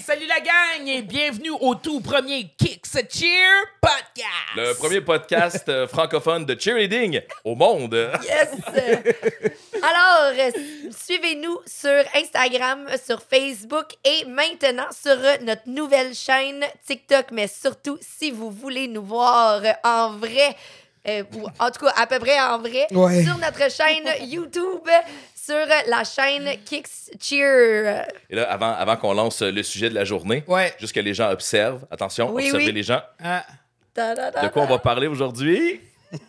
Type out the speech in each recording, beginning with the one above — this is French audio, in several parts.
salut la gang et bienvenue au tout premier Kicks Cheer podcast. Le premier podcast euh, francophone de cheerleading au monde. Yes! Alors, euh, suivez-nous sur Instagram, sur Facebook et maintenant sur euh, notre nouvelle chaîne TikTok. Mais surtout, si vous voulez nous voir en vrai, euh, ou en tout cas à peu près en vrai, Ouais. sur notre chaîne YouTube, sur la chaîne Kicks Cheer. Et là, avant, avant qu'on lance le sujet de la journée, Ouais. juste que les gens observent. Attention, Oui, observez oui. les gens. Ah, Da, da, da, De quoi on va parler aujourd'hui?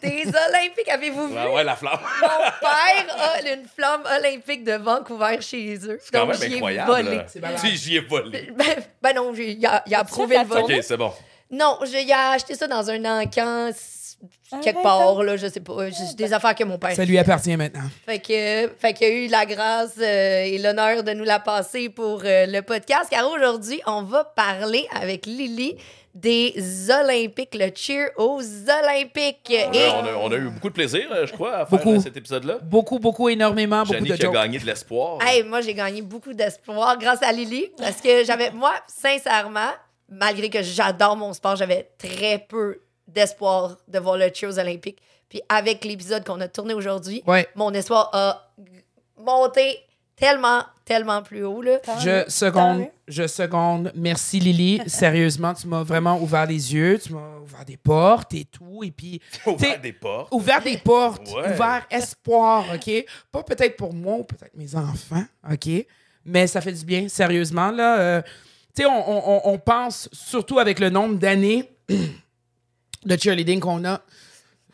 Des Olympiques, avez-vous vu? Ouais, ouais, la flamme. Mon père a une flamme olympique de Vancouver chez eux. C'est quand Donc, même incroyable. Si, j'y ai volé. Ben, ben non, j'ai- il a, approuvé le vol. OK, c'est bon. Non, a acheté ça dans un encan quelque part, là, je sais pas. J'ai des affaires que mon père. ça lui appartient maintenant. Fait que, fait qu'il a eu la grâce euh, et l'honneur de nous la passer pour euh, le podcast. Car aujourd'hui, on va parler avec Lily des Olympiques, le cheer aux Olympiques. Et on, a, on a eu beaucoup de plaisir, euh, je crois, à faire Beaucoup. euh, cet épisode-là. Beaucoup, beaucoup, énormément, beaucoup Jannick de qui a gagné de l'espoir. Hey, moi, j'ai gagné beaucoup d'espoir grâce à Lily. Parce que j'avais, moi, sincèrement, malgré que j'adore mon sport, j'avais très peu d'espoir de voir le cheer aux Olympiques. Puis avec l'épisode qu'on a tourné aujourd'hui, Ouais. mon espoir a monté tellement, tellement plus haut. Là. Je seconde, je seconde. Merci Lily. Sérieusement, tu m'as vraiment ouvert les yeux, tu m'as ouvert des portes et tout. Et puis, Ouvert des portes. ouvert des portes, Ouais. ouvert espoir, OK? Pas peut-être pour moi ou peut-être mes enfants, OK? Mais ça fait du bien, sérieusement, là. euh, tu sais, on- on pense, surtout avec le nombre d'années de cheerleading qu'on a,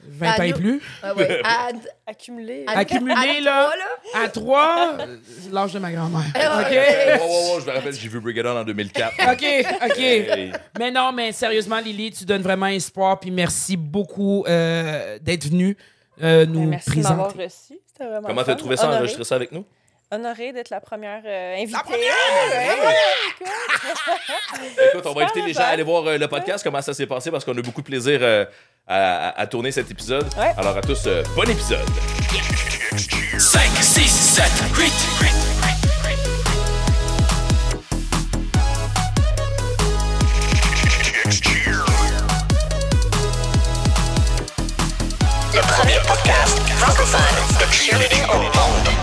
20 Ah, ans et nous- plus, Ah ouais. À- Accumulé. à- Accumulé, à là. trois, à 3, l'âge de ma grand-mère. Ah, OK? Hey, wow, wow, wow, je me rappelle, j'ai vu Brigadon en 2004. OK, OK. Hey. Mais non, mais sérieusement, Lily, tu donnes vraiment espoir. Puis merci beaucoup euh, d'être venue euh, nous Ben, merci de m'avoir présenter. reçu. C'était vraiment Comment t'as fun. trouvé ça, Honoré. enregistrer ça avec nous? Honoré d'être la première euh, invitée. Écoute, on va inviter les gens à aller voir euh, le podcast, comment ça s'est passé, parce qu'on a beaucoup de plaisir euh, à, à- à tourner cet épisode. Ouais. Alors à tous, euh, bon épisode. 5, 6, 7, 8. Le premier podcast francophone de cheerleading au monde.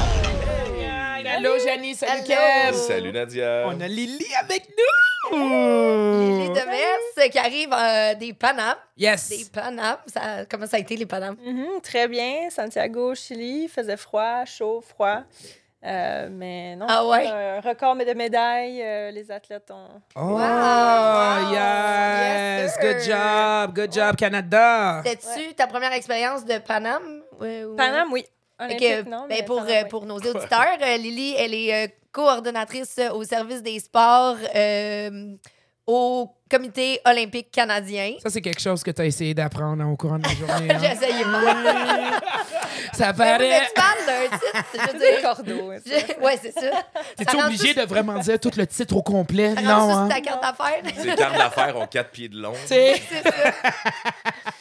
Allô, Janie, salut. Kev. Salut Nadia. On a Lily avec nous. Lily Demers qui arrive euh, des Panames. Yes. Des Panames. Ça, comment ça a été, les Panames? Mhm, très bien. Santiago, Chili. Il faisait froid, chaud, froid. Euh, mais non, Ah ouais? un record de médailles. euh, les athlètes ont. Oh, Wow. yes. Yes. Good job. Good job, Canada. C'était-tu ta première expérience de Paname? Paname, oui. Olympique, que, non. ben, mais pour, euh, oui. pour nos auditeurs, euh, Lily, elle est euh, coordonnatrice au service des sports euh, au Comité olympique canadien. Ça, c'est quelque chose que tu as essayé d'apprendre au courant de la journée. hein? J'ai essayé pas. Ça mais paraît. tu parles d'un titre, je veux C'est dire. cordeau. hein. Je- Ouais, c'est ça. T'es-tu obligé tout- de vraiment dire tout le titre au complet? ça Non, ça hein? ta carte d'affaires. Ces cartes d'affaires ont quatre pieds de long. C'est ça.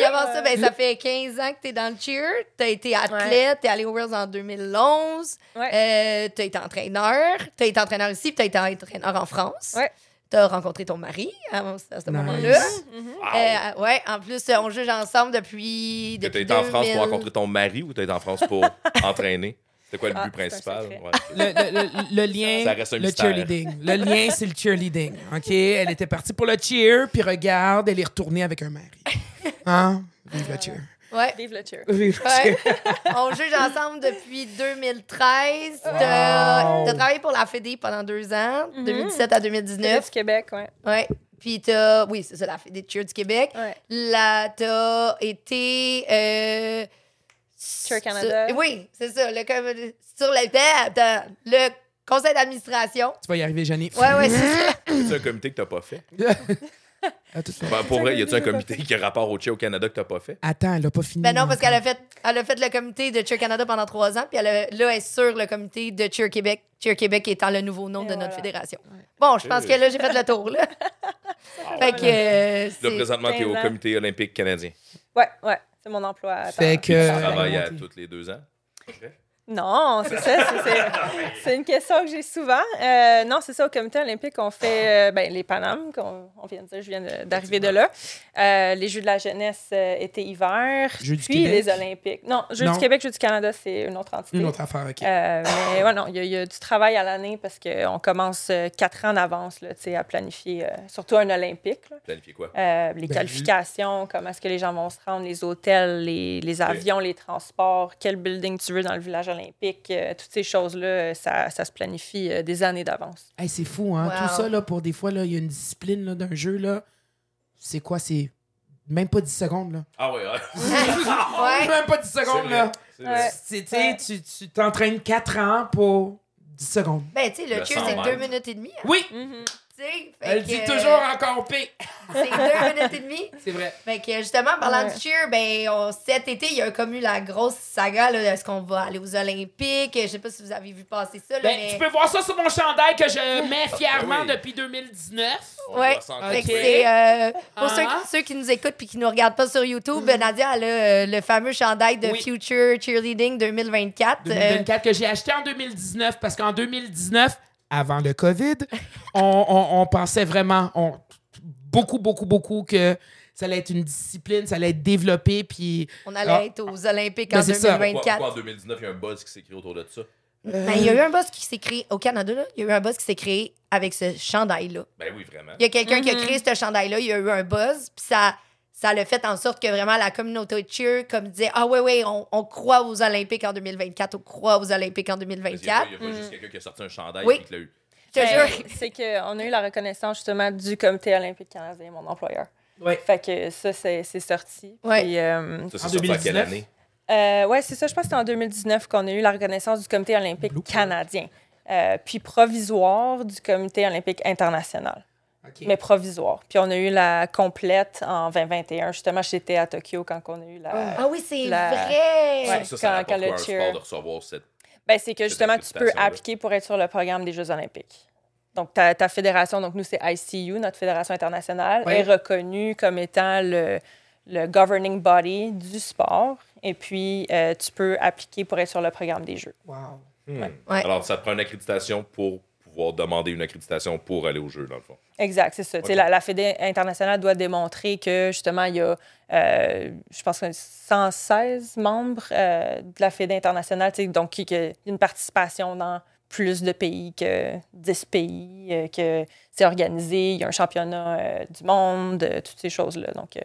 Puis avant ça, ben, ça fait 15 ans que tu es dans le cheer. Tu as été athlète, tu es allé au Worlds en 2011. Ouais. Euh, tu as été entraîneur. Tu as été entraîneur ici, puis tu as été entraîneur en France. Ouais. Tu as rencontré ton mari à, à ce Nice. moment-là. Wow. Euh, ouais, en plus, on juge ensemble depuis. Que t'as depuis été en France 2000. pour rencontrer ton mari ou t'as été en France pour entraîner? C'était quoi le Ah, but c'est un principal? Ouais. le, le- le- le lien, Ça reste un le mystère. cheerleading. Le lien, c'est le cheerleading. OK? Elle était partie pour le cheer, puis regarde, elle est retournée avec un mari. Hein? Vive le cheer. Ouais. Vive le cheer. Vive le Ouais. cheer. on juge ensemble depuis 2013. T'as t'as travaillé pour la Fédé pendant deux ans, Mhm. 2017 à Fédé 2019. du Québec, ouais. Ouais. Puis t'as, oui, c'est ça, la Fédé de cheer du Québec. ouais. Là, t'as été. Euh, Cheer Canada. sur- oui, c'est ça. Le, sur le, le conseil d'administration. Tu vas y arriver, Jenny. Ouais, ouais, c'est ça. C'est un comité que t'as pas fait? Suite. Ben, pour vrai, y a-tu un comité qui a rapport au Che au Canada que t'as pas fait? Attends, elle a pas fini. Ben non, parce qu'elle a fait, elle a fait le comité de Cheer Canada pendant trois ans, puis elle a- là, elle est sur le comité de Cheer Québec. Cheer Québec étant le nouveau nom Et de notre fédération. Bon, je pense que là, j'ai fait le tour, là. fait que. euh, Là, présentement, t'es au 15 ans. comité olympique canadien. Ouais, ouais. Mon emploi. à Fait temps. que- Tu travailles à tous les deux ans? Non, c'est ça. c'est- une question que j'ai souvent. Euh, non, c'est ça. Au comité olympique, on fait euh, ben, les Panames, qu'on on vient de dire, je viens de- d'arriver de là. Euh, les Jeux de la jeunesse euh, été-hiver. Jeux du puis Québec? les Olympiques. Non, Jeux Non. du Québec, Jeux du Canada, c'est une autre entité. Une autre affaire, OK. Euh, mais ouais, non, il y, a- il y a du travail à l'année parce qu'on commence quatre ans d'avance là, tu sais, à planifier, euh, surtout un olympique. là. Planifier quoi? Euh, les Ben, qualifications, comment est-ce que les gens vont se rendre, les hôtels, les, les avions, les transports, quel building tu veux dans le village olympique, euh, toutes ces choses-là, ça, ça se planifie euh, des années d'avance. Hey, c'est fou, hein? Wow. Tout ça, là, pour des fois, là, il y a une discipline là, d'un jeu, là. C'est quoi? C'est même pas 10 secondes, là. Ah ouais, ouais. Ouais. Même pas 10 secondes, C'est là. c'est. Ouais. Tu sais, tu tu t'entraînes 4 ans pour 10 secondes. Ben, tu sais, le Le cheer, 100 c'est deux mètres. minutes et demie. hein, Oui! tu sais. Elle que, dit euh, toujours encore P. C'est deux minutes et demie. C'est vrai. Fait que justement, parlant Ouais. de cheer, ben, on- cet été, il y a comme eu la grosse saga, là, est-ce qu'on va aller aux Olympiques? Je sais pas si vous avez vu passer ça, là, Ben, mais... tu peux voir ça sur mon chandail que je mets fièrement oui. depuis 2019. On Ouais. doit s'en Fait que Ok. c'est, euh, pour Ah. ceux, qui- ceux qui nous écoutent puis qui nous regardent pas sur YouTube, Nadia, elle a euh, le fameux chandail de Oui. Future Cheerleading 2024. euh, 2024 que j'ai acheté en 2019 parce qu'en 2019, avant le COVID, on, on- on pensait vraiment on- beaucoup, beaucoup, beaucoup que ça allait être une discipline, ça allait être développé. Puis on allait Ah. être aux Olympiques Ben, en c'est ça. Pourquoi, 2024. pourquoi en 2019, il y a un buzz qui s'est créé autour de ça? Ben, il y a eu un buzz qui s'est créé au Canada, là. Il y a eu un buzz qui s'est créé avec ce chandail-là. Ben oui, vraiment. Il y a quelqu'un qui a Mhm. créé ce chandail-là, il y a eu un buzz, puis ça, ça l'a fait en sorte que vraiment la communauté cheer, comme disait, ah ouais, ouais, on, on croit aux Olympiques en 2024, on croit aux Olympiques en Parce qu'il y a 2024. pas- Il n'y a pas juste quelqu'un qui a sorti un chandail Oui. et qui l'a eu. Je te Ben, jure. c'est qu'on a eu la reconnaissance justement du comité olympique canadien, mon employeur. Ouais. Fait que ça, c'est c'est sorti. Ouais. Puis, euh, Ça, c'est En sorti en quelle 2019? année? Euh, ouais, c'est ça. Je pense que c'était en 2019 qu'on a eu la reconnaissance du Comité olympique Blue. canadien. Euh, puis provisoire du Comité olympique international. Mais provisoire. Puis on a eu la complète en 2021. Justement, j'étais à Tokyo quand on a eu la. Ah oui, c'est La- vrai! Ouais. ça, ça quand- quand le cheer- de recevoir cette... Ben, c'est que Cette justement, tu peux appliquer pour être sur le programme des Jeux olympiques. Donc, ta, ta fédération, donc nous, c'est ICU, notre fédération internationale, Ouais. est reconnue comme étant le, le governing body du sport. Et puis, euh, tu peux appliquer pour être sur le programme des Jeux. Wow. Hmm. Ouais. Alors, ça te prend une accréditation pour pouvoir demander une accréditation pour aller au jeu, dans le fond. Exact, c'est ça. Tu sais, Ok. La, la Fédé internationale doit démontrer que, justement, il y a, euh, je pense, que 116 membres euh, de la Fédé internationale, donc qu'il y a une participation dans plus de pays que 10 pays, euh, que c'est organisé, il y a un championnat du monde, toutes ces choses-là. Donc,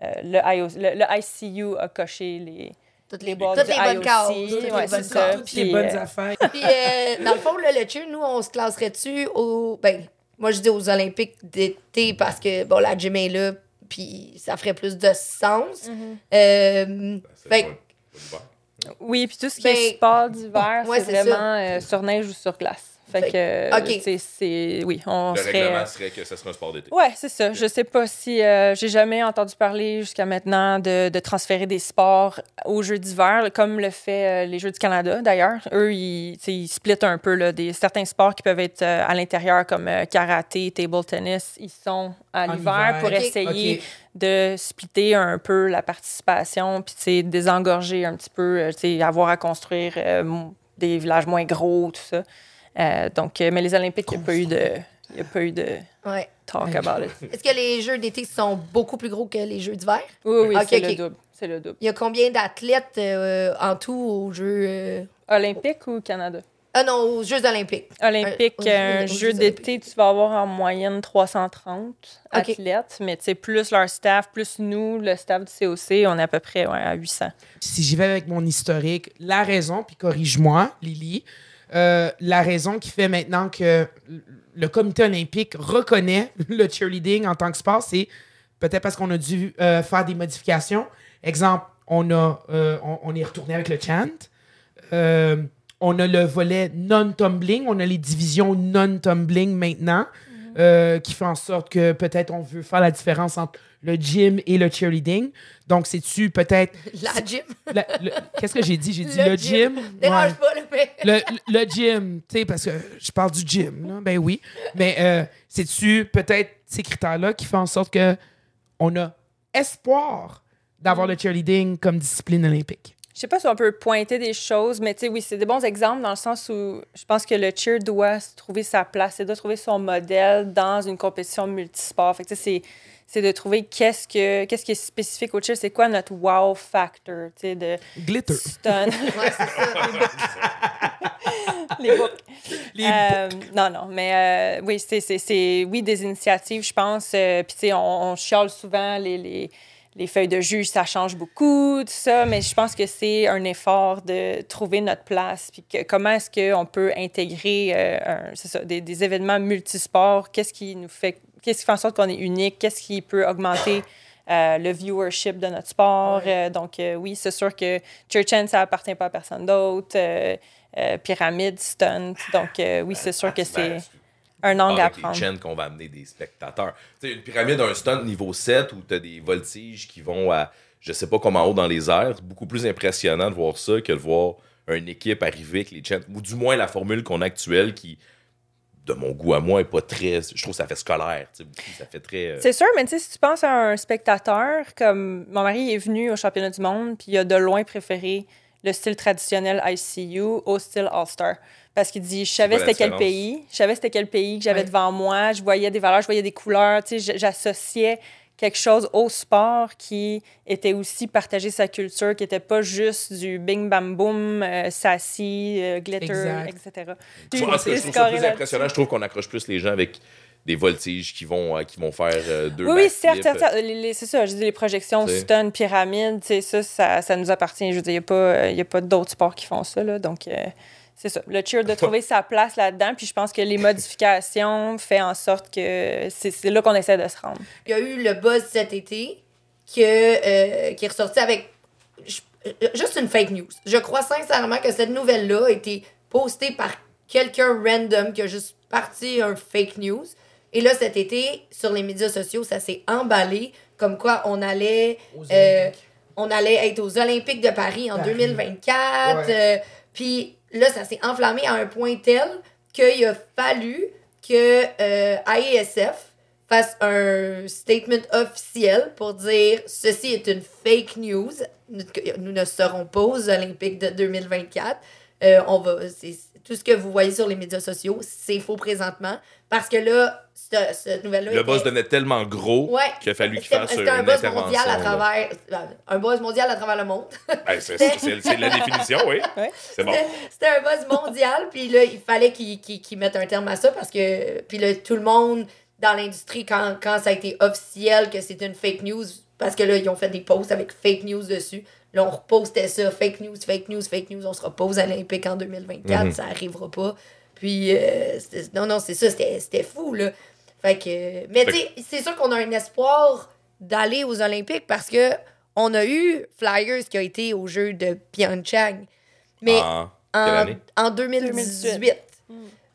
le, IO le, le ICU a coché les, Toutes les Toutes bonnes causes, toutes les bonnes ça. causes. Toutes les Puis, bonnes euh, affaires. Puis, euh, dans le fond, là, le cheer, nous, on se classerait-tu au. Ben, moi, je dis aux Olympiques d'été parce que, bon, la gym est là, puis ça ferait plus de sens. Euh, Ben, Fait-. Oui, puis tout ce qui Ben, est sport d'hiver, ouais, c'est c'est vraiment euh, sur neige ou sur glace. Fait, Fait- que, sais, c'est... Oui, on Le serait... règlement serait que ça serait un sport d'été. Ouais, c'est ça. Je sais pas si... euh, j'ai jamais entendu parler jusqu'à maintenant de, de transférer des sports aux Jeux d'hiver, comme le fait euh, les Jeux du Canada, d'ailleurs. Eux, ils, ils splittent un peu là, des, certains sports qui peuvent être euh, à l'intérieur, comme euh, karaté, table tennis. Ils sont à En l'hiver hiver. pour essayer de splitter un peu la participation, puis désengorger un petit peu, euh, avoir à construire euh, des villages moins gros, tout ça. Euh, donc, euh, mais les Olympiques, il n'y a pas eu de, il y a pas eu de ouais. talk about it. Est-ce que les Jeux d'été sont beaucoup plus gros que les Jeux d'hiver? Oui, oui, Ok, c'est le double. C'est le double. Il y a combien d'athlètes euh, en tout aux Jeux. euh, Olympique ou Canada? Ah non, aux Jeux olympiques. Olympique, aux- aux- un aux jeu Jeux d'été, tu vas avoir en moyenne 330 Ok. athlètes, mais tu sais, plus leur staff, plus nous, le staff du COC, on est à peu près ouais, à 800. si j'y vais avec mon historique, la raison, puis corrige-moi, Lily, euh, la raison qui fait maintenant que le comité olympique reconnaît le cheerleading en tant que sport, c'est peut-être parce qu'on a dû euh, faire des modifications. Exemple, on, a, euh, on, est retourné avec le chant. On a le volet non-tumbling, on a les divisions non-tumbling maintenant, euh, qui fait en sorte que peut-être on veut faire la différence entre le gym et le cheerleading. Donc, c'est-tu peut-être La gym. Qu'est-ce que j'ai dit? J'ai dit Le le, gym. gym. Dérange Ouais. pas. Le, le gym, tu sais, parce que je parle du gym, là. Ben oui. Mais euh, c'est-tu peut-être ces critères-là qui font en sorte que on a espoir d'avoir le cheerleading comme discipline olympique? Je sais pas si on peut pointer des choses, mais tu sais, oui, c'est des bons exemples dans le sens où je pense que le cheer doit trouver sa place et doit trouver son modèle dans une compétition multisport. Fait que tu sais, c'est c'est de trouver qu'est-ce que qu'est-ce qui est spécifique au cheer, c'est quoi notre wow factor, tu sais, de Glitter. stun. Ouais, c'est ça. les books. Les Euh, non, non, mais euh, oui, c'est, c'est, c'est- oui, des initiatives, je pense. euh, Puis, tu sais, on, on chiale souvent les, les, les feuilles de juge, ça change beaucoup, tout ça, mais je pense que c'est un effort de trouver notre place. Puis, que, comment est-ce qu'on peut intégrer euh, un- c'est ça, des, des événements multisports? Qu'est-ce qui nous fait, qu'est-ce qui fait en sorte qu'on est unique? Qu'est-ce qui peut augmenter euh, le viewership de notre sport? Euh, donc, euh, oui, c'est sûr que Church End, ça appartient pas à personne d'autre. Euh, euh, pyramide, stunt. Donc, euh, oui, c'est sûr que c'est un angle à avec les prendre. chaînes qu'on va amener des spectateurs. Tu sais, une pyramide, un stunt niveau 7 où tu as des voltiges qui vont à je sais pas comment haut dans les airs. C'est beaucoup plus impressionnant de voir ça que de voir une équipe arriver avec les chaînes. Ou du moins la formule qu'on a actuelle qui, de mon goût à moi, est pas très. Je trouve que ça fait scolaire. Ça fait très. euh, C'est sûr, mais si tu penses à un spectateur, comme mon mari est venu au championnat du monde, puis il a de loin préféré le style traditionnel ICU au style All-Star. Parce qu'il dit, je savais c'était quel pays, je savais c'était quel pays que j'avais Ouais. devant moi, je voyais des valeurs, je voyais des couleurs, tu sais, j'associais quelque chose au sport qui était aussi partager sa culture, qui n'était pas juste du bing bam boom, euh, sassy, euh, glitter, Exact. etc. Je trouve ça plus impressionnant. Je trouve qu'on accroche plus les gens avec des voltiges qui vont, euh, qui vont faire euh, deux Oui, oui, certes, certes, les- c'est ça. Je dis les projections, stun, pyramide, tu sais, ça, ça, ça nous appartient. Je veux dire, il n'y a pas, euh, y a pas d'autres sports qui font ça, là. Donc, euh, c'est ça. Le cheer de trouver sa place là-dedans. Puis je pense que les modifications font en sorte que c'est, c'est là qu'on essaie de se rendre. Il y a eu le buzz cet été que, euh, qui est ressorti avec je- juste une fake news. Je crois sincèrement que cette nouvelle-là a été postée par quelqu'un random qui a juste parti un fake news. Et là, cet été, sur les médias sociaux, ça s'est emballé comme quoi on allait, Aux euh, on allait être aux Olympiques de Paris en Paris. 2024. Ouais. euh, Puis là, ça s'est enflammé à un point tel qu'il a fallu que euh, AESF fasse un statement officiel pour dire ceci est une fake news. Nous, nous ne serons pas aux Olympiques de 2024. Euh, on va, tout ce que vous voyez sur les médias sociaux, c'est faux présentement. Parce que là, cette, cette nouvelle-là. Le était- buzz devenait tellement gros Ouais. qu'il a fallu qu'il fasse une un buzz intervention. mondial à travers. euh, Un buzz mondial à travers le monde. Ben, c'est, la définition, oui. Ouais. C'est bon. C'était- un buzz mondial, puis là, il fallait qu'ils qu'ils- qu'ils mettent un terme à ça parce que. Puis là, tout le monde dans l'industrie, quand, quand ça a été officiel que c'était une fake news, parce que là, ils ont fait des posts avec fake news dessus. Là, on repostait ça, fake news, fake news, fake news, on sera pas aux Olympiques en 2024, Mhm. ça arrivera pas. Puis, euh, c'était- non, non, c'est ça, c'était c'était fou, là. Fait que. Mais tu sais, c'est sûr qu'on a un espoir d'aller aux Olympiques parce que on a eu Flyers qui a été au jeu de Pyeongchang. Mais En quelle en, année? en 2018.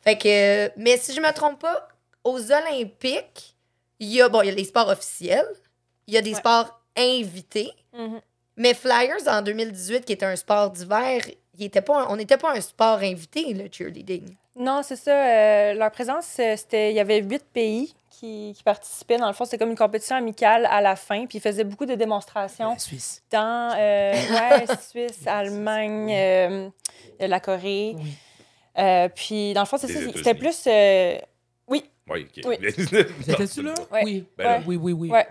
Fait que, mais si je me trompe pas, aux Olympiques, il y a, bon, il y a les sports officiels, il y a des Ouais. sports invités, Mhm. mais Flyers en 2018, qui était un sport d'hiver, il était pas, un- on n'était pas un sport invité, le cheerleading. Non, c'est ça. euh, leur présence, euh, c'était. Il y avait huit pays qui, qui participaient. Dans le fond, c'était comme une compétition amicale à la fin. Puis ils faisaient beaucoup de démonstrations La Suisse. dans euh, ouais, Suisse, Allemagne, euh, la Corée. Oui. Euh, puis dans le fond. C'était plus. Oui, ok. Oui. Là? Ouais. Oui. Ben là. Oui, oui, oui. Ouais.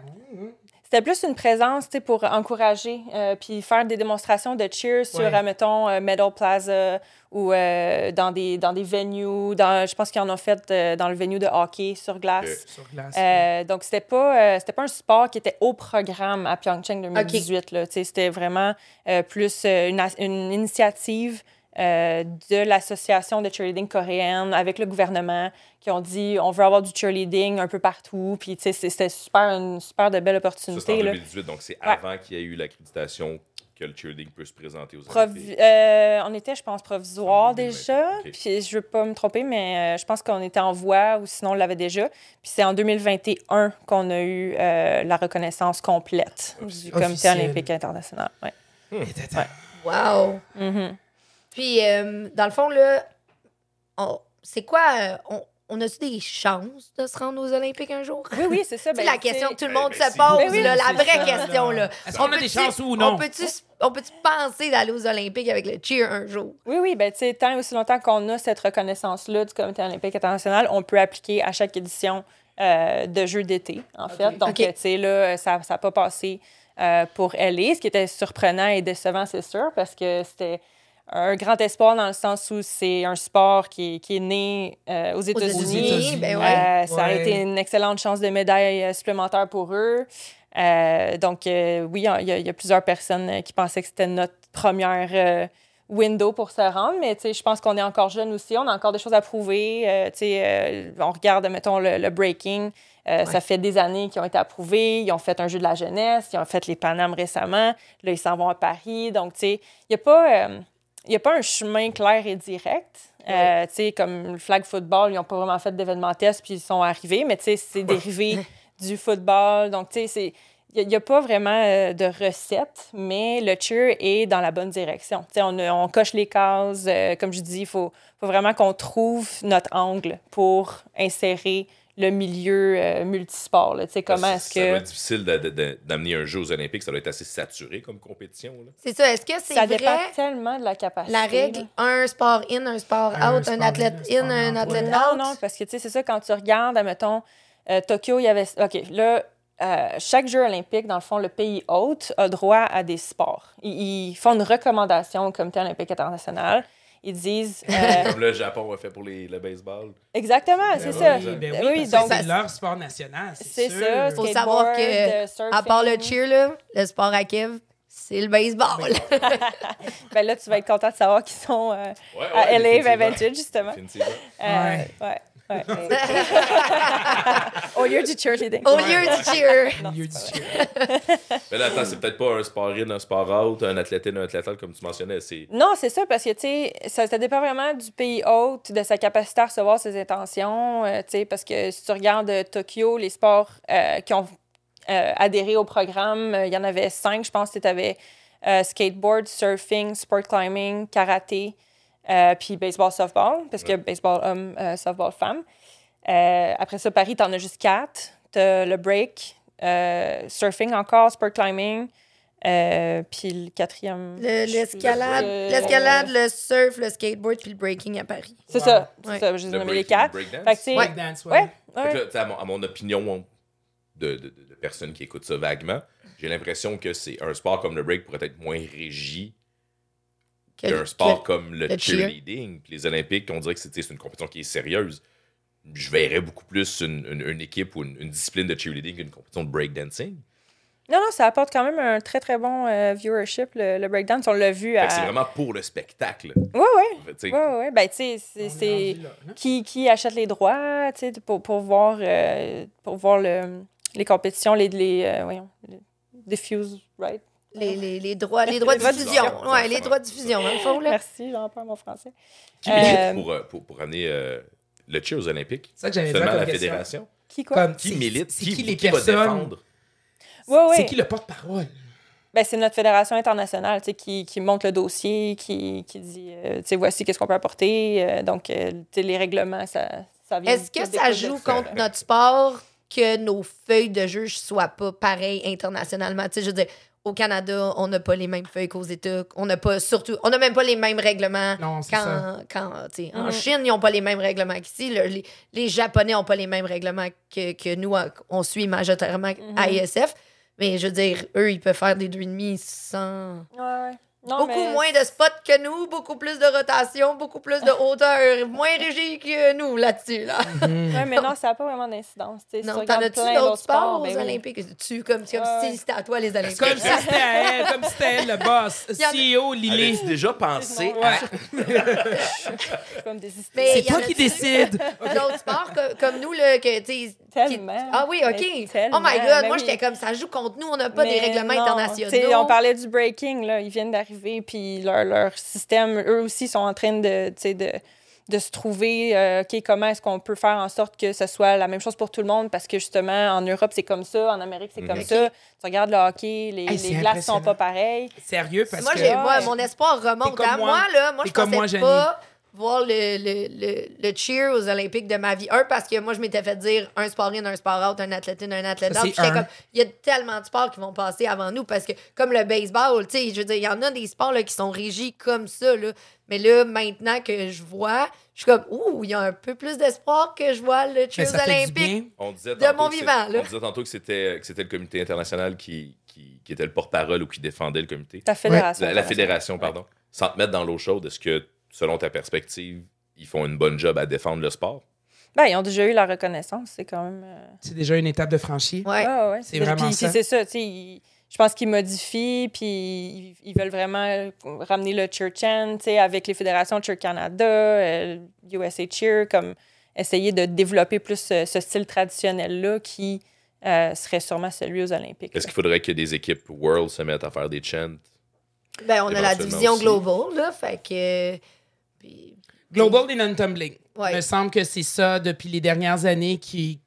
C'était plus une présence tu sais, pour encourager, euh, puis faire des démonstrations de cheer sur, Ouais. admettons, euh, Meadow Plaza ou euh, dans, des, dans des venues. Dans, je pense qu'ils en ont fait euh, dans le venue de hockey sur glace. Sur glace. Euh, donc, c'était pas, euh, c'était pas un sport qui était au programme à Pyeongchang 2018. là. Tu sais, C'était vraiment euh, plus euh, une initiative euh, de l'association de cheerleading coréenne avec le gouvernement qui ont dit on veut avoir du cheerleading un peu partout. Puis, tu sais, c'est- c'était super, une super de belle Ça, c'est en opportunité. là. 2018, donc c'est Ouais. avant qu'il y ait eu l'accréditation que le cheerleading peut se présenter aux Provi- Olympiques. euh, on était, je pense, provisoire 2020, déjà. ok. Puis je veux pas me tromper, mais euh, je pense qu'on était en voie ou sinon on l'avait déjà. Puis c'est en 2021 qu'on a eu euh, la reconnaissance complète du Comité Officiel. olympique international. Ouais. Et tata. Wow! Mhm. Puis, euh, dans le fond, là, on- c'est quoi. euh, on, on a-tu des chances de se rendre aux Olympiques un jour? Oui, oui, c'est ça. C'est Ben, la question que tout le ben, monde ben, se pose, oui, là, la vraie ça, question. là. Est-ce qu'on a des chances ou non? On peut-tu on peut penser d'aller aux Olympiques avec le cheer un jour? Oui, oui, ben, tu sais, tant et aussi longtemps qu'on a cette reconnaissance-là du Comité olympique international, on peut appliquer à chaque édition euh, de Jeux d'été, en fait. Donc, tu sais, là, ça n'a pas passé euh, pour LA, ce qui était surprenant et décevant, c'est sûr, parce que c'était un grand espoir dans le sens où c'est un sport qui est, qui est né euh, aux États-Unis. États-Unis, ben Euh, ouais. Ça a été une excellente chance de médaille euh, supplémentaire pour eux. Euh, donc, euh, oui, il y, a- il y a plusieurs personnes euh, qui pensaient que c'était notre première euh, window pour se rendre, mais tu sais, je pense qu'on est encore jeune aussi. On a encore des choses à prouver. Euh, tu sais, euh, on regarde, mettons, le, le breaking. Euh, Ça fait des années qu'ils ont été approuvés. Ils ont fait un jeu de la jeunesse. Ils ont fait les Panam récemment. Là, ils s'en vont à Paris. Donc, tu sais, il n'y a pas... euh, n'y a pas un chemin clair et direct. Euh, tu sais, comme le flag football, ils n'ont pas vraiment fait d'événement test, puis ils sont arrivés, mais tu sais, c'est dérivé du football. Donc, tu sais, c'est- il n'y a, pas vraiment euh, de recette, mais le cheer est dans la bonne direction. On, on coche les cases. euh, comme je dis, il faut, faut vraiment qu'on trouve notre angle pour insérer le milieu euh, multisport. là. Comment est-ce Ça doit que... être difficile d'amener un jeu aux Olympiques. Ça doit être assez saturé comme compétition. là. C'est ça. Est-ce que c'est Ça dépend tellement de la capacité. la règle là. un sport in, un sport Un out, un, sport athlète in, un in, un sport out, athlète ouais. Non, out? non, parce que tu sais, c'est ça, quand tu regardes, admettons, euh, Tokyo, il y avait. OK, là, euh, chaque Jeu olympique, dans le fond, le pays hôte a droit à des sports. Ils, ils font une recommandation au Comité olympique international. Ils disent. euh, Comme le Japon a fait pour les, le baseball. exactement, c'est ça. Ben oui, ben oui, que donc- c'est leur sport national. C'est ça. Faut skateboard, savoir que, À part le cheer, là, le sport à Kev, c'est le baseball. Ben là, tu vas être content de savoir qu'ils sont euh, Ouais, à LA. 28, justement. Euh, Ouais. Ouais. Au lieu du cheerleading. Au lieu du cheer. Milieu du cheer. Mais là, attends, c'est peut-être pas un sport in, un sport out, un athlète in, un athlète out, comme tu mentionnais. C'est Non, c'est ça, parce que, tu sais, ça, ça dépend vraiment du pays hôte, de sa capacité à recevoir ses intentions, euh, tu sais, parce que si tu regardes euh, Tokyo, les sports euh, qui ont euh, adhéré au programme, euh, il y en avait cinq, je pense que tu avais euh, skateboard, surfing, sport climbing, karaté, euh, puis baseball, softball, parce que baseball homme, euh, softball femme. Euh, après ça, Paris, t'en as juste quatre. T'as le break, euh, surfing encore, sport climbing, euh, puis le quatrième... Le- L'escalade, Euh, l'escalade, le surf, le skateboard, puis le breaking à Paris. C'est Wow. ça, c'est Ouais. ça, je les ai le nommés les quatre. breakdance? Fait que, Ouais. Ouais, Fait ouais. que là, à, mon, à mon opinion de, de, de- de personnes qui écoutent ça vaguement, j'ai l'impression que c'est un sport comme le break pourrait être moins régi Que- qu'un sport que- comme le, le cheer? cheerleading. Les Olympiques, on dirait que c'est une compétition qui est sérieuse. Je verrais beaucoup plus une, une- une équipe ou une, une discipline de cheerleading qu'une compétition de breakdancing. Non, non, ça apporte quand même un très, très bon euh, viewership, le, le breakdance. On l'a vu à... c'est vraiment pour le spectacle. Ouais, ouais, Fait, tu sais, ouais, ouais. Ben, tu sais, c'est- hein? Qui, qui achète les droits, tu sais, pour, pour voir, euh, pour voir le, les compétitions, les... les euh, voyons, les diffuse, right? Les, les, les droits, les droits de diffusion. Ouais, les droits de diffusion, dans le fond, là. Merci, j'en perds mon français. Qui Euh, milite pour, euh, pour, pour amener euh, le cheer aux Olympiques? C'est ça que Seulement comme la question. fédération? Qui, quoi? Comme, Qui milite? C'est Qui, qui les qui va personnes? défendre? Ouais, ouais. C'est qui le porte-parole? Ben, c'est notre fédération internationale tu sais, qui, qui monte le dossier, qui, qui dit, euh, voici qu'est-ce qu'on peut apporter. euh, donc, euh, tu sais, les règlements, ça, ça vient... Est-ce que ça joue contre notre sport que nos feuilles de juge soient pas pareilles internationalement? Tu sais, je veux dire, au Canada, on n'a pas les mêmes feuilles qu'aux États. On n'a pas, surtout, on n'a même pas les mêmes règlements. Non, c'est ça. Quand, quand tu sais, en Mhm. Chine, ils n'ont pas les mêmes règlements qu'ici. Le- les, les Japonais n'ont pas les mêmes règlements que, que nous, on suit majoritairement Mhm. à ISF. Mais je veux dire, eux, ils peuvent faire des 2,5 sans. Ouais, ouais. Non, beaucoup mais- moins de spots que nous, beaucoup plus de rotation, beaucoup plus de hauteur, moins régie que nous là-dessus. Là. Ouais, mais non, ça n'a pas vraiment d'incidence. Non, t'en as-tu plein d'autres sports aux ben oui. Olympiques? Tu comme, si c'était à toi les Olympiques. Comme si c'était à elle, comme si c'était elle le boss. CEO Lily. Avais-tu déjà pensé Ouais. à... Comme des histoires. Mais C'est toi qui décides. D'autres sports co- comme, nous, là, que, tu Tellement. Ah oui, OK. tellement, Oh my God, mais moi, j'étais comme, ça joue contre nous, on n'a pas des règlements internationaux. On parlait du breaking, là. Ils viennent d'arriver, puis leur, leur système, eux aussi, sont en train de, tu sais, de, de se trouver, euh, OK, comment est-ce qu'on peut faire en sorte que ce soit la même chose pour tout le monde, parce que justement, en Europe, c'est comme ça, en Amérique, c'est comme Mhm. ça. Tu regardes le hockey, les, Hey, les glaces sont pas pareilles. Sérieux, parce moi, que. moi, mon espoir remonte. Comme à moi. moi, là, moi, je comme pensais moi, pas voir le, le, le, le cheer aux Olympiques de ma vie. Un, parce que moi, je m'étais fait dire un sport in, un sport out, un athlète in, un athlète out. comme, il y a tellement de sports qui vont passer avant nous parce que, comme le baseball, tu sais, je veux dire, il y en a des sports là, qui sont régis comme ça, là. Mais là, maintenant que je vois, je suis comme, ouh, il y a un peu plus d'espoir que je vois le Mais cheer aux Olympiques. On disait De tantôt mon vivant, là. On disait tantôt que c'était, que c'était le comité international qui, qui, qui était le porte-parole ou qui défendait le comité. La fédération. La, la fédération, pardon. Sans te mettre dans l'eau chaude, est-ce que, selon ta perspective, ils font une bonne job à défendre le sport? Ben, ils ont déjà eu la reconnaissance. C'est quand même. euh, C'est déjà une étape de franchie. Ouais. Ouais, ouais, C'est vraiment puis ça. c'est ça, tu sais. ils- Je pense qu'ils modifient, puis ils, veulent vraiment ramener le Cheer Chant, tu sais, avec les fédérations Cheer Canada, euh, USA Cheer, comme essayer de développer plus ce, ce style traditionnel-là qui euh, serait sûrement celui aux Olympiques. Est-ce qu'il faudrait que des équipes World se mettent à faire des chants? Ben, on a la division aussi. global, là, fait que... puis- Global et non-tumbling. Ouais. Il me semble que c'est ça depuis les dernières années qui,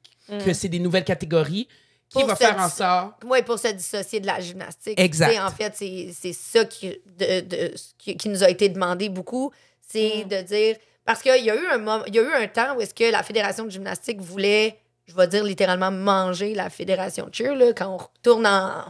que c'est des nouvelles catégories qui Pour va faire en sorte. Oui, pour se dissocier de la gymnastique. Exact. En fait, c'est ça qui, de, de- qui, qui nous a été demandé beaucoup. C'est de dire. Parce qu'il y, a eu un moment- il y a eu un temps où est-ce que la Fédération de gymnastique voulait, je vais dire littéralement, manger la Fédération de cheer. Là, quand on retourne en.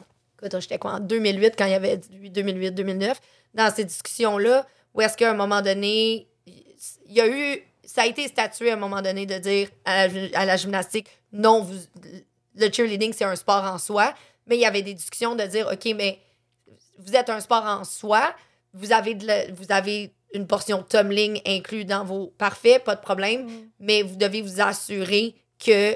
J'étais quoi, en 2008, quand il y avait 2008-2009, dans ces discussions-là, où est-ce qu'à un moment donné, il y a eu. Ça a été statué à un moment donné de dire à la, à la gymnastique, non, vous, le cheerleading, c'est un sport en soi. Mais il y avait des discussions de dire, OK, mais vous êtes un sport en soi, vous avez, de la- vous avez une portion tumbling inclus dans vos parfaits, pas de problème, mais vous devez vous assurer que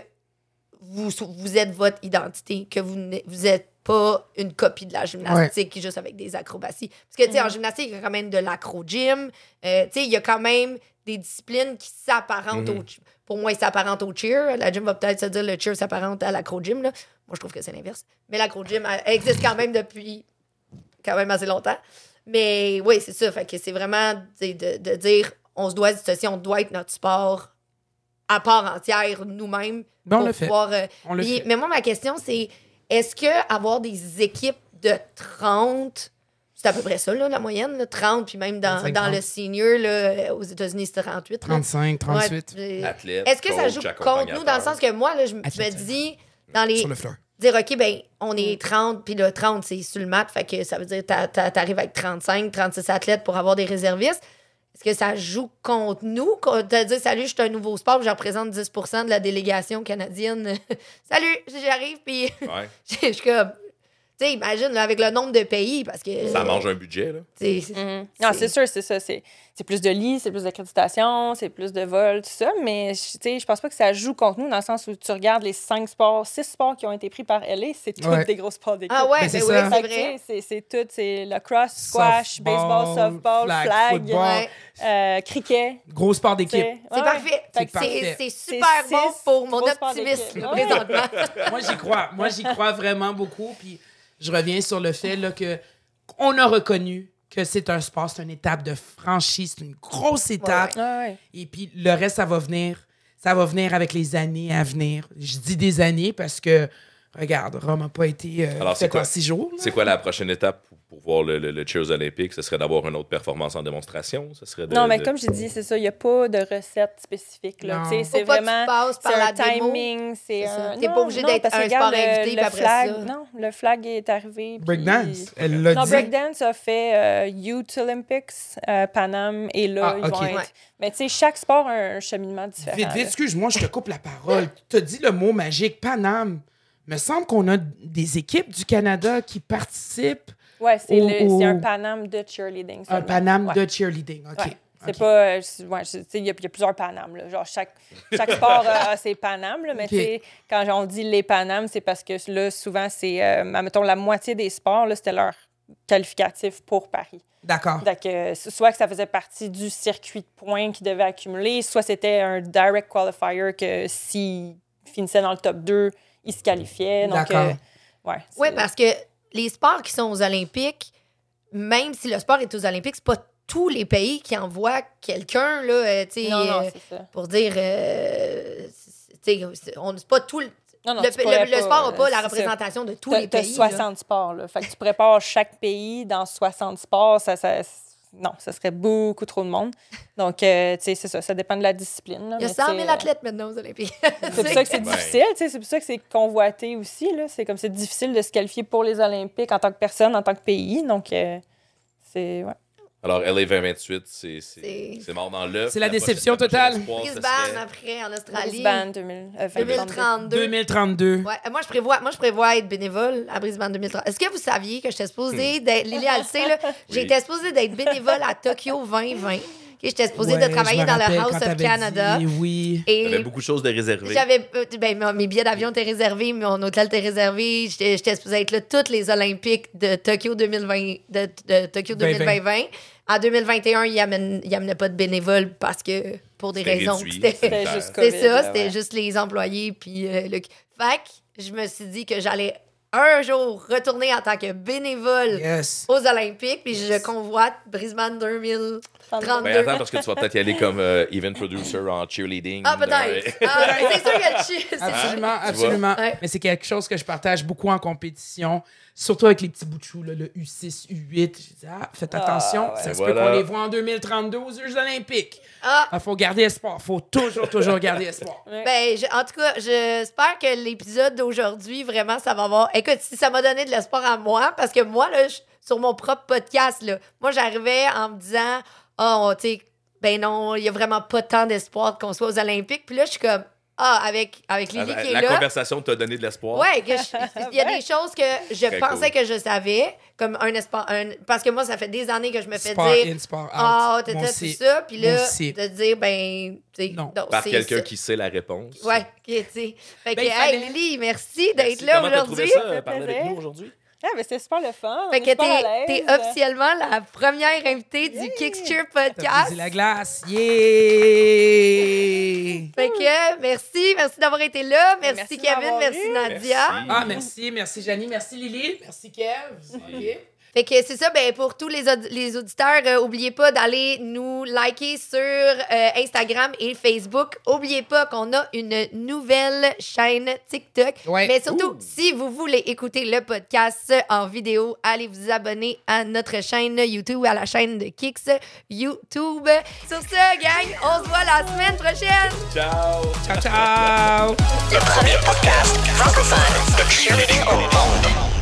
vous, vous êtes votre identité, que vous êtes pas une copie de la gymnastique juste avec des acrobaties. Parce que, tu sais, en gymnastique, il y a quand même de l'acro-gym. Euh, tu sais, il y a quand même des disciplines qui s'apparentent au... Pour moi, ils s'apparentent au cheer. La gym va peut-être se dire le cheer s'apparente à l'acro-gym. Moi, je trouve que c'est l'inverse. Mais l'acro-gym existe quand même depuis quand même assez longtemps. Mais oui, c'est ça. Fait que c'est vraiment de, de dire on se doit dissocier, on doit être notre sport à part entière nous-mêmes. Ben, on pour le fait. pouvoir, euh, On le fait. Mais moi, ma question, c'est est-ce que avoir des équipes de 30, c'est à peu près ça, là, la moyenne, là, 30, puis même dans, 25, dans 30. le senior, là, aux États-Unis, c'est 38. là. 35, 38 Ouais, Athlète, Est-ce que ça joue contre nous dans le sens que moi, là, je me je me Athlète. dis, dans les, sur le floor. dire, OK, ben, on est 30, puis le 30, c'est sur le mat, fait que ça veut dire que t'arrives avec 35, 36 athlètes pour avoir des réservistes. Est-ce que ça joue contre nous? Te dit, salut, je suis un nouveau sport, je représente 10% de la délégation canadienne. salut, j'arrive, puis Ouais. je suis comme. Tu sais, imagine, là, avec le nombre de pays, parce que. Ça mange un budget, là. Mhm. Non, c'est sûr, c'est ça. C'est c'est plus de lits, c'est plus d'accréditation, c'est plus de vols, tout ça. Mais je- tu sais, je pense pas que ça joue contre nous dans le sens où tu regardes les cinq sports, six sports qui ont été pris par LA, c'est tous Ouais. des gros sports d'équipe. Ah ouais, Ben, ben, c'est oui, que, vrai. C'est c'est tout, c'est lacrosse, squash, Softball, baseball, softball, flag, flag, football. Ouais. euh, cricket. Gros sport d'équipe. C'est Ouais, parfait. C'est que parfait. C'est c'est C'est super bon pour mon optimisme présentement. Moi, j'y crois. Moi, j'y crois vraiment beaucoup. Puis je reviens sur le fait là, que on a reconnu que c'est un sport, c'est une étape de franchise, c'est une grosse étape. Ouais, ouais. Et puis le reste, ça va venir. Ça va venir avec les années à venir. Je dis des années parce que, regarde, Rome n'a pas été euh, Alors, c'est fait quoi? en six jours. C'est quoi la prochaine étape pour, pour voir le, le, le Cheers olympique? Ce serait d'avoir une autre performance en démonstration? Ce serait de, Non, mais de- comme j'ai dit, c'est ça, il n'y a pas de recette spécifique. Non. C'est vraiment. C'est la un démo. timing, c'est un. T'es pas non, obligé non, d'être parce que un regarde, sport le- invité, Le puis après flag, ça. non, le flag est arrivé. puis- Breakdance, elle l'a Non, dit. Breakdance a fait euh, Youth Olympics, euh, Panam, et là, Ah, ils ok. vont être. Ouais. Mais tu sais, chaque sport a un cheminement différent. Vite, excuse-moi, je te coupe la parole. Tu as dit le mot magique, Paname. Me semble qu'on a des équipes du Canada qui participent Ouais, c'est au- un Panam de cheerleading. un Ouais. de cheerleading. OK. Ouais. C'est pas. euh, ouais, il y, a il y a plusieurs Panam. Là. Genre, chaque, chaque sport a, ses Panam. Là, mais Ok. tu sais, quand on dit les Panam, c'est parce que là, souvent, c'est. Euh, mettons, la moitié des sports, c'était leur qualificatif pour Paris. D'accord. Donc, euh, soit que ça faisait partie du circuit de points qu'ils devaient accumuler, soit c'était un direct qualifier que s'ils finissaient dans le top 2, ils se qualifiaient. Donc, D'accord. euh, ouais, parce que les sports qui sont aux Olympiques, même si le sport est aux Olympiques, c'est pas tous les pays qui envoient quelqu'un, là, euh, tu sais, Non, non, euh, c'est ça. pour dire, euh, tu on c'est pas tout le, Non, non, le, tu pourrais le- le sport n'a pas la ça. représentation de tous T'as- les t'as pays. là. 60 sports. Là. Fait que tu prépares chaque pays dans 60 sports. Ça, ça, non, ça serait beaucoup trop de monde. Donc, euh, tu sais, c'est ça, ça dépend de la discipline. là, Il y a mais 100 tu 000 sais, euh, athlètes maintenant aux Olympiques. C'est pour ça que c'est Ouais. difficile, tu sais, c'est pour ça que c'est convoité aussi. là. C'est comme c'est difficile de se qualifier pour les Olympiques en tant que personne, en tant que pays. Donc, euh, c'est. Ouais. Alors, LA 2028, c'est- C'est- c'est c'est mort dans l'œuf. C'est la déception totale. Brisbane après en Australie. Brisbane 2000, euh, 2032. 2032. 2032. Ouais, euh, moi je prévois moi je prévois être bénévole à Brisbane 2030. Est-ce que vous saviez que j'étais supposée d'être Lily elle le sait, là, j'étais supposée d'être bénévole à Tokyo 2020. J'étais supposée Ouais, de travailler dans le House quand of Canada dit oui. Il y avait et beaucoup de choses de réservées. j'avais euh, ben mes billets d'avion étaient réservés, mon hôtel était réservé, j'étais j'étais supposée être là toutes les Olympiques de Tokyo 2020 de, de Tokyo 2020. 2020. En 2021, ils amènent- ils amenaient pas de bénévoles parce que pour des C'était raisons réduit, c'était C'était sanitaire. juste c'est ça, c'était ouais. juste les employés. Puis euh, le... Fait que je me suis dit que j'allais un jour retourner en tant que bénévole Yes. aux Olympiques. Puis je convoite Brisbane 2032. Ben attends, parce que tu vas peut-être y aller comme euh, event producer en cheerleading. Ah, peut-être. Ah, c'est sûr que je- c'est- Absolument, absolument. Ouais. Mais c'est quelque chose que je partage beaucoup en compétition, surtout avec les petits bouts de chou, là, le U6, U8. J'ai dit, ah, faites attention, ouais. ça se Voilà. peut qu'on les voit en 2032 aux Jeux Olympiques. Ah, Il faut garder espoir. faut toujours, toujours garder espoir. ben, je- en tout cas, j'espère que l'épisode d'aujourd'hui, vraiment, ça va avoir. Écoute, si ça m'a donné de l'espoir à moi, parce que moi, là, je- sur mon propre podcast, là, moi, j'arrivais en me disant, oh, tu sais, ben non, il y a vraiment pas tant d'espoir qu'on soit aux Olympiques. Puis là, je suis comme, ah, avec, avec Lily La, qui est la là. conversation t'a donné de l'espoir. Ouais, que je- il y a des choses que je Très pensais cool. que je savais, comme un espoir. un- parce que moi, ça fait des années que je me fais Sport dire. in, sport out. Ah, t'as Moi tout ça. Puis là, de dire, ben, tu sais, Non. Par c'est quelqu'un ça. qui sait la réponse. Ouais, ok, tu sais. Fait que, Ben, il hey, Lily, merci d'être Merci. là Comment t'as trouvé aujourd'hui. ça, euh, parler avec nous aujourd'hui? Ah, mais c'était super le fun. Fait que t'es officiellement la première invitée du Kickstream T'as Podcast. brisé la glace. Yeah! Fait que merci, merci d'avoir été là. Merci, Kevin, merci eu. Nadia. Merci. Ah, merci, merci Janie, merci Lily, merci Kev. Fait que c'est ça, ben pour tous les, aud- les auditeurs, euh, oubliez pas d'aller nous liker sur euh, Instagram et Facebook. Oubliez pas qu'on a une nouvelle chaîne TikTok. Ouais. Mais surtout, Ouh. si vous voulez écouter le podcast en vidéo, allez vous abonner à notre chaîne YouTube, à la chaîne de Kix YouTube. Sur ce, gang, on se voit la semaine prochaine. Ciao! Ciao, ciao! Le premier podcast francophone de cheerleading au monde.